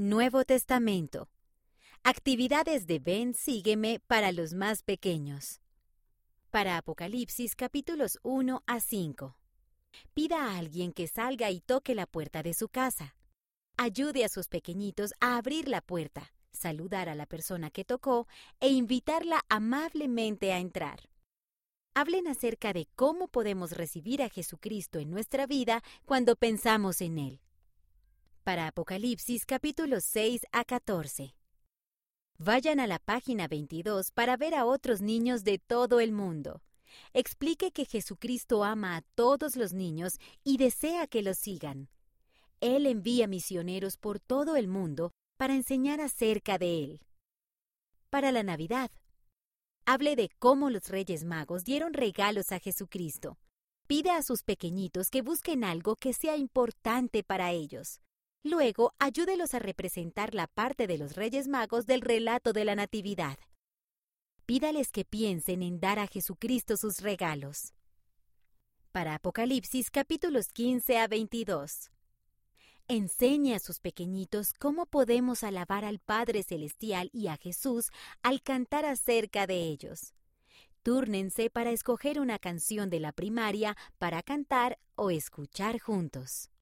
Nuevo Testamento. Actividades de Ven, sígueme para los más pequeños. Para Apocalipsis capítulos 1 a 5. Pida a alguien que salga y toque la puerta de su casa. Ayude a sus pequeñitos a abrir la puerta, saludar a la persona que tocó e invitarla amablemente a entrar. Hablen acerca de cómo podemos recibir a Jesucristo en nuestra vida cuando pensamos en Él para Apocalipsis capítulos 6 a 14. Vayan a la página 22 para ver a otros niños de todo el mundo. Explique que Jesucristo ama a todos los niños y desea que los sigan. Él envía misioneros por todo el mundo para enseñar acerca de Él. Para la Navidad. Hable de cómo los Reyes Magos dieron regalos a Jesucristo. Pide a sus pequeñitos que busquen algo que sea importante para ellos. Luego, ayúdelos a representar la parte de los Reyes Magos del relato de la Natividad. Pídales que piensen en dar a Jesucristo sus regalos. Para Apocalipsis capítulos 15 a 22. Enseñe a sus pequeñitos cómo podemos alabar al Padre Celestial y a Jesús al cantar acerca de ellos. Túrnense para escoger una canción de la primaria para cantar o escuchar juntos.